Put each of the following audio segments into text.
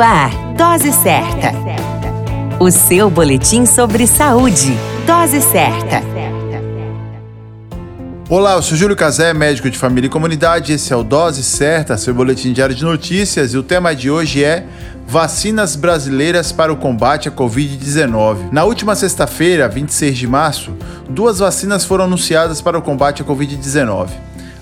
Ar, Dose Certa. O seu boletim sobre saúde. Dose Certa. Olá, eu sou Júlio Cazé, médico de família e comunidade. Esse é o Dose Certa, seu boletim diário de notícias. E o tema de hoje é Vacinas brasileiras para o combate à Covid-19. Na última sexta-feira, 26 de março, duas vacinas foram anunciadas para o combate à Covid-19.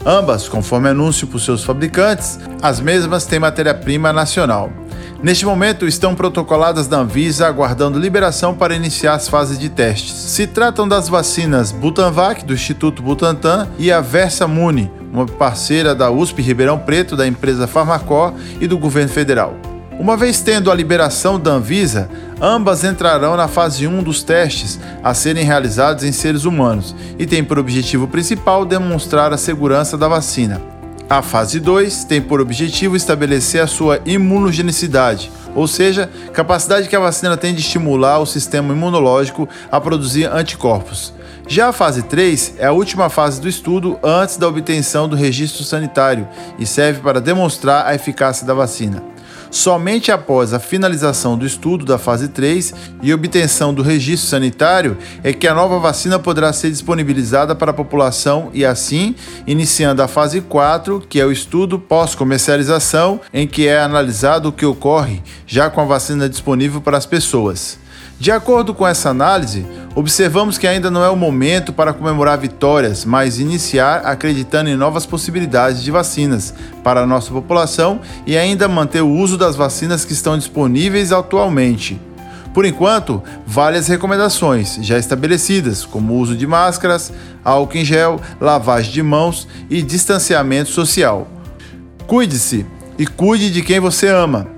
Ambas, conforme anúncio por seus fabricantes, as mesmas têm matéria-prima nacional. Neste momento, estão protocoladas na Anvisa aguardando liberação para iniciar as fases de testes. Se tratam das vacinas Butanvac, do Instituto Butantan, e a Versamune, uma parceira da USP Ribeirão Preto, da empresa Farmacó e do governo federal. Uma vez tendo a liberação da Anvisa, ambas entrarão na fase 1 dos testes a serem realizados em seres humanos e tem por objetivo principal demonstrar a segurança da vacina. A fase 2 tem por objetivo estabelecer a sua imunogenicidade, ou seja, capacidade que a vacina tem de estimular o sistema imunológico a produzir anticorpos. Já a fase 3 é a última fase do estudo antes da obtenção do registro sanitário e serve para demonstrar a eficácia da vacina. Somente após a finalização do estudo da fase 3 e obtenção do registro sanitário é que a nova vacina poderá ser disponibilizada para a população e assim iniciando a fase 4, que é o estudo pós-comercialização, em que é analisado o que ocorre já com a vacina disponível para as pessoas. De acordo com essa análise, observamos que ainda não é o momento para comemorar vitórias, mas iniciar acreditando em novas possibilidades de vacinas para a nossa população e ainda manter o uso das vacinas que estão disponíveis atualmente. Por enquanto, várias recomendações já estabelecidas, como o uso de máscaras, álcool em gel, lavagem de mãos e distanciamento social. Cuide-se e cuide de quem você ama.